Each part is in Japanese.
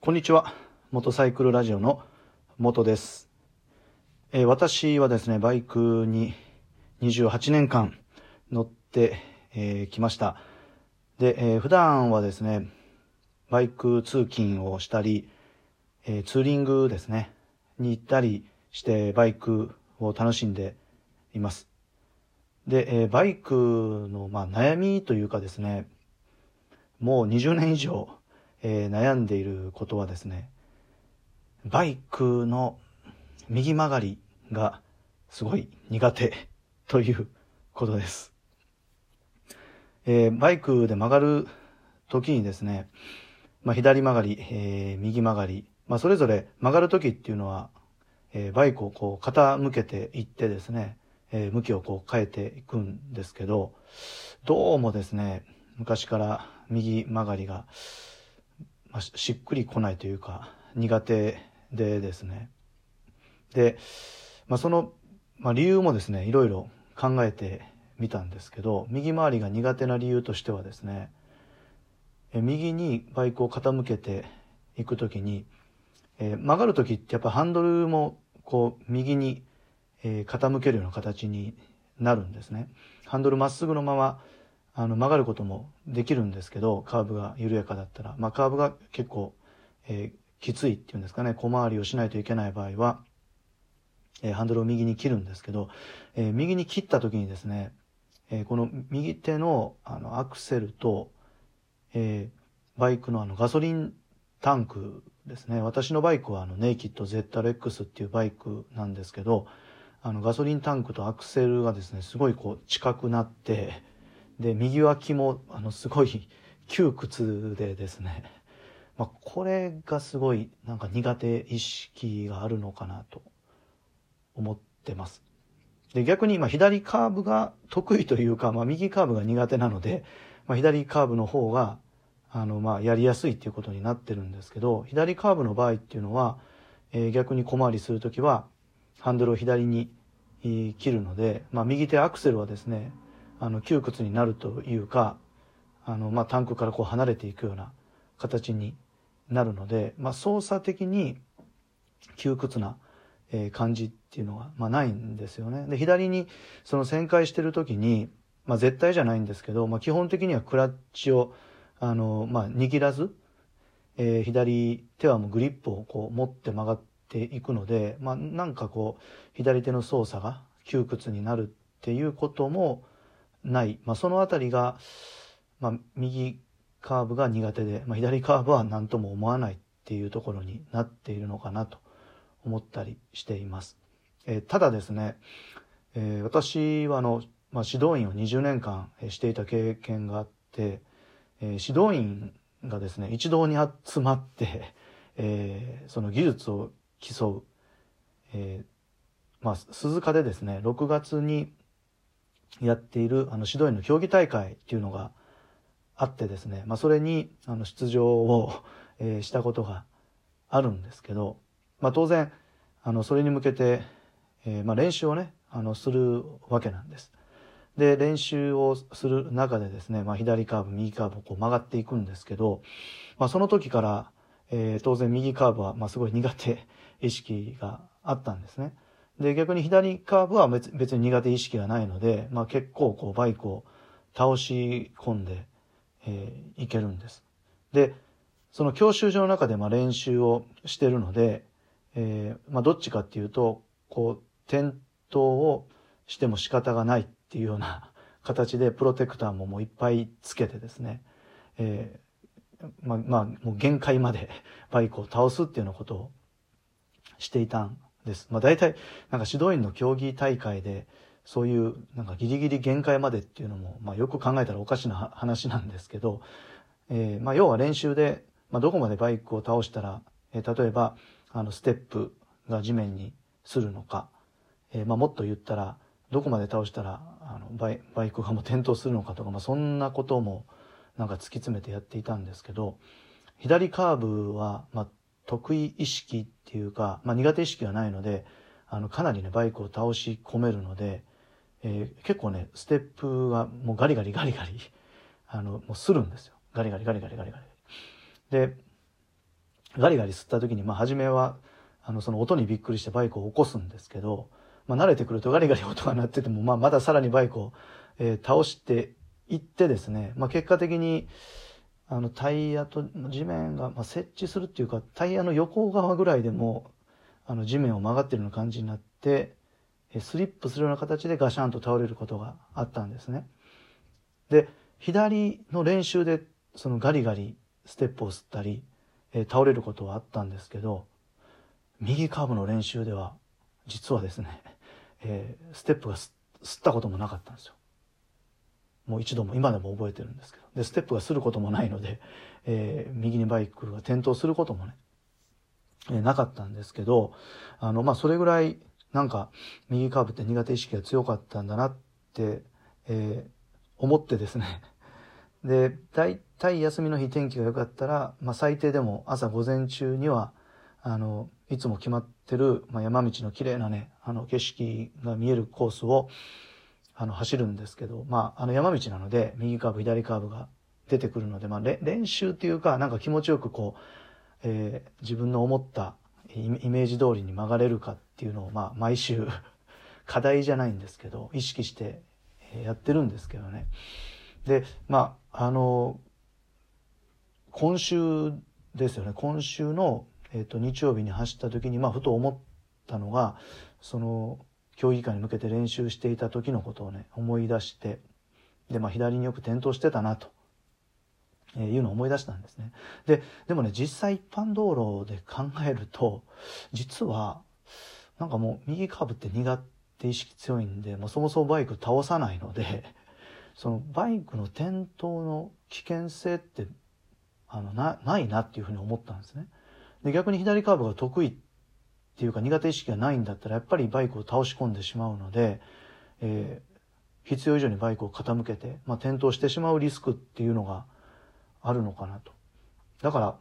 こんにちは。モサイクルラジオの元です。えー、私はですね、バイクに28年間乗ってき、えー、ました。で、えー、普段はですね、バイク通勤をしたり、えー、ツーリングですね、に行ったりしてバイクを楽しんでいます。で、えー、バイクの、まあ、悩みというかですね、もう20年以上、えー、悩んでいることはですね、バイクの右曲がりがすごい苦手ということです。えー、バイクで曲がる時にですね、まあ、左曲がり、えー、右曲がり、まあ、それぞれ曲がる時っていうのは、えー、バイクをこう傾けていってですね、えー、向きをこう変えていくんですけど、どうもですね、昔から右曲がりが、しっくりこないというか、苦手でですね。で、まあ、その、まあ、理由もですね、いろいろ考えてみたんですけど、右回りが苦手な理由としてはですね、え右にバイクを傾けていくときに、えー、曲がるときってやっぱハンドルもこう右に、え、傾けるような形になるんですね。ハンドルまっすぐのままあの曲がることもできるんですけど、カーブが緩やかだったら、まあカーブが結構、えー、きついっていうんですかね、小回りをしないといけない場合は、えー、ハンドルを右に切るんですけど、えー、右に切った時にですね、えこの右手のあのアクセルと、えバイクのあのガソリンタンクですね。私のバイクはあのネイキッド ZRX っていうバイクなんですけど、あのガソリンタンクとアクセルがですね、すごいこう近くなって、で、右脇も、あの、すごい 窮屈でですね、まあ、これがすごい、なんか苦手意識があるのかなと思ってます。で、逆に、まあ、左カーブが得意というか、まあ、右カーブが苦手なので、まあ、左カーブの方が、あの、まあ、やりやすいっていうことになってるんですけど、左カーブの場合っていうのは、えー、逆に小回りするときは、ハンドルを左に、切るので、まあ、右手アクセルはですね、あの窮屈になるというかあの、まあ、タンクからこう離れていくような形になるので、まあ、操作的に窮屈な、え感じっていうのは、まあ、ないんですよね。で左にその旋回してる時に、まあ、絶対じゃないんですけど、まあ、基本的にはクラッチをあの、まあ、握らず、えー、左手はもうグリップをこう持って曲がっていくので、まあ、なんかこう左手の操作が窮屈になるっていうことも、ない、まあ、その辺りが、まあ、右カーブが苦手で、まあ、左カーブは何とも思わないっていうところになっているのかなと思ったりしています。えー、ただですね、えー、私はあの、まあ、指導員を20年間していた経験があって、えー、指導員がですね一堂に集まって、えー、その技術を競う、えーまあ、鈴鹿でですね6月にやっているあの指導員の競技大会っていうのがあってですね、まあ、それにあの出場を、えー、したことがあるんですけど、まあ、当然あのそれに向けて、えー、まあ、練習をねあのするわけなんです。で練習をする中でですね、まあ、左カーブ右カーブをこう曲がっていくんですけど、まあ、その時から、えー、当然右カーブは、まあ、すごい苦手意識があったんですね。で、逆に左カーブは別に苦手意識がないので、まあ結構こうバイクを倒し込んで、えー、いけるんです。で、その教習所の中でまあ練習をしてるので、えー、まあどっちかっていうと、こう、転倒をしても仕方がないっていうような 形でプロテクターももういっぱいつけてですね、えー、まあ、まあ、もう限界まで バイクを倒すっていうようなことをしていたんです。まあ大体、なんか指導員の競技大会で、そういうなんかギリギリ限界までっていうのも、まあよく考えたらおかしな話なんですけど、えー、まあ要は練習で、まあどこまでバイクを倒したら、えー、例えば、あの、ステップが地面にするのか、えー、まあもっと言ったら、どこまで倒したら、あのバイバイクがもう転倒するのかとか、まあそんなこともなんか突き詰めてやっていたんですけど、左カーブは、まあ得意意識っていうか、まあ、苦手意識がないので、あの、かなりね、バイクを倒し込めるので、えー、結構ね、ステップがもうガリガリガリガリ、あの、もうするんですよ。ガリガリガリガリガリガリ。で、ガリガリ吸った時に、まあ、初めは、あの、その音にびっくりしてバイクを起こすんですけど、まあ、慣れてくるとガリガリ音が鳴ってても、まあ、まださらにバイクを、えー、倒していってですね、まあ、結果的に、あの、タイヤと地面が、まあ、設置するっていうか、タイヤの横側ぐらいでも、あの、地面を曲がってるような感じになって、スリップするような形でガシャンと倒れることがあったんですね。で、左の練習で、そのガリガリステップを吸ったり、え、倒れることはあったんですけど、右カーブの練習では、実はですね、えー、ステップが吸ったこともなかったんですよ。もう一度も今でも覚えてるんですけど。で、ステップがすることもないので、えー、右にバイクが転倒することもね、えー、なかったんですけど、あの、まあ、それぐらい、なんか、右カーブって苦手意識が強かったんだなって、えー、思ってですね。で、大体休みの日天気が良かったら、まあ、最低でも朝午前中には、あの、いつも決まってる、まあ、山道の綺麗なね、あの、景色が見えるコースを、あの、走るんですけど、まあ、あの山道なので、右カーブ、左カーブが出てくるので、まあ、練習っていうか、なんか気持ちよくこう、えー、自分の思ったイメージ通りに曲がれるかっていうのを、まあ、毎週 課題じゃないんですけど、意識してやってるんですけどね。で、まあ、あの、今週ですよね、今週の、えっ、ー、と、日曜日に走った時に、まあ、ふと思ったのが、その、競技会に向けて練習していた時のことをね、思い出して、で、まあ、左によく転倒してたなと。えいうのを思い出したんですね。で、でもね、実際一般道路で考えると、実は、なんかもう右カーブって苦手意識強いんで、もうそもそもバイク倒さないので、そのバイクの転倒の危険性って、あの、な、ないなっていうふうに思ったんですね。で、逆に左カーブが得意っていうか苦手意識がないんだったら、やっぱりバイクを倒し込んでしまうので、えー、必要以上にバイクを傾けて、まあ、転倒してしまうリスクっていうのがあるのかなと。だから、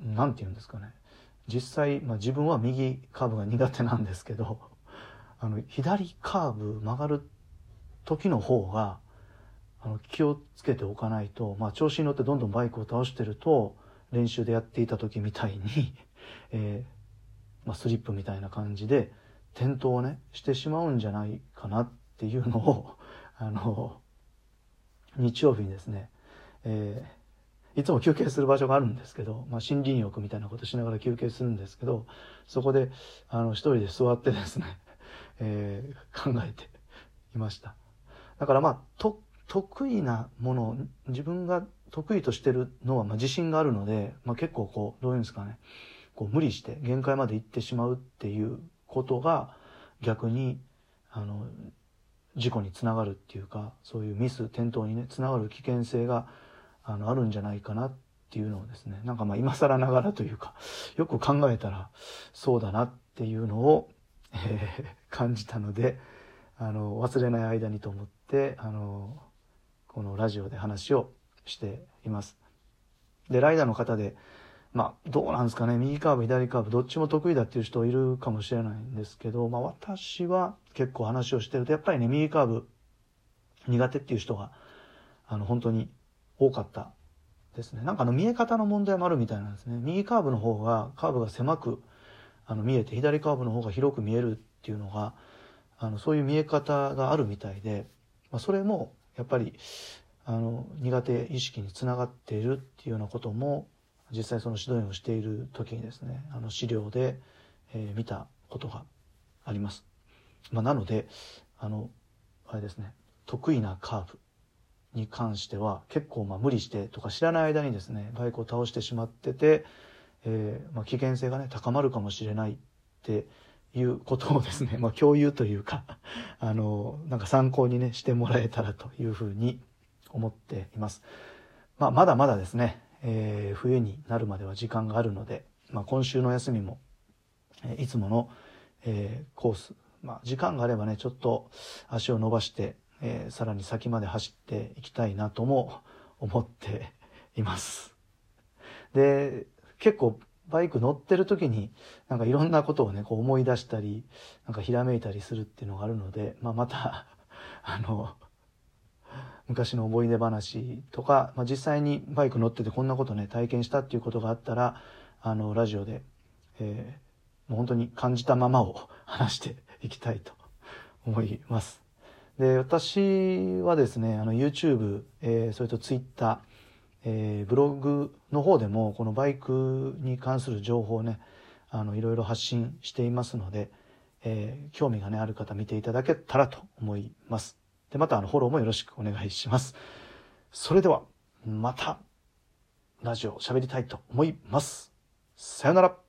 なんて言うんですかね。実際、まあ、自分は右カーブが苦手なんですけど、あの、左カーブ曲がる時の方が、あの、気をつけておかないと、まあ、調子に乗ってどんどんバイクを倒してると、練習でやっていた時みたいに えー、まあ、スリップみたいな感じで転倒をねしてしまうんじゃないかなっていうのを あの日曜日にですね、えー、いつも休憩する場所があるんですけど、まあ、森林浴みたいなことしながら休憩するんですけどそこであの一人で座ってですね、えー、考えていました。だからまあと得意なもの自分が得意としてるのはまあ自信があるので、まあ、結構こうどういうんですかねこう無理して限界まで行ってしまうっていうことが逆にあの事故につながるっていうかそういうミス転倒にねつながる危険性があのあるんじゃないかなっていうのをですねなんかまあ今更ながらというか よく考えたらそうだなっていうのを、えー、感じたのであの忘れない間にと思ってあのこのラジオで話をしています。でライダーの方でまあ、どうなんですかね。右カーブ、左カーブ、どっちも得意だっていう人いるかもしれないんですけど、まあ私は結構話をしてると、やっぱりね、右カーブ苦手っていう人が、あの、本当に多かったですね。なんかあの、見え方の問題もあるみたいなんですね。右カーブの方が、カーブが狭く、あの、見えて、左カーブの方が広く見えるっていうのが、あの、そういう見え方があるみたいで、まあ、それも、やっぱり、あの、苦手意識につながっているっていうようなことも、実際その指導員をしている時にですねあの資料で、え、見たことがあります。まあ、なのであのあれですね得意なカーブに関しては結構まあ無理してとか知らない間にですねバイクを倒してしまってて、えー、まあ危険性がね高まるかもしれないっていうことをですね、まあ、共有というか あのなんか参考にねしてもらえたらというふうに思っています。まあ、まだまだですねえー、冬になるまでは時間があるので、まあ、今週の休みも、え、いつもの、えー、コース、まあ、時間があればねちょっと足を伸ばして、えさらに先まで走っていきたいなとも 思っています。で結構バイク乗ってる時になんかいろんなことをねこう思い出したりなんかひらめいたりするっていうのがあるので、まあ、またあの昔の思い出話とか、まあ、実際にバイク乗っててこんなことね体験したっていうことがあったらあの、ラジオで、えー、もう本当に感じたままを 話していきたいと思います。で、私はですね、あの、YouTube、えー、それと Twitter、えー、ブログの方でも、このバイクに関する情報をね、あの、いろいろ発信していますので、えー、興味がね、ある方見ていただけたらと思います。で、また、あの、フォローもよろしくお願いします。それでは、また、ラジオ喋りたいと思います。さよなら。